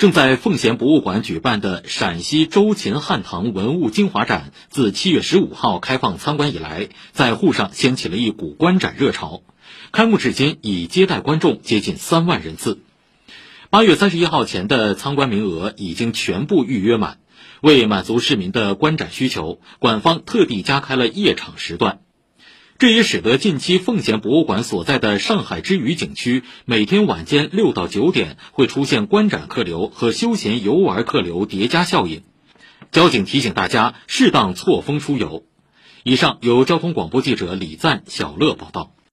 正在奉贤博物馆举办的陕西周秦汉唐文物精华展，自七月十五号开放参观以来，在沪上掀起了一股观展热潮。开幕至今，已接待观众接近三万人次。八月三十一号前的参观名额已经全部预约满。为满足市民的观展需求，馆方特地加开了夜场时段。这也使得近期奉贤博物馆所在的上海之隅景区每天晚间六到九点会出现观展客流和休闲游玩客流叠加效应。交警提醒大家适当错峰出游。以上由交通广播记者李赞、小乐报道。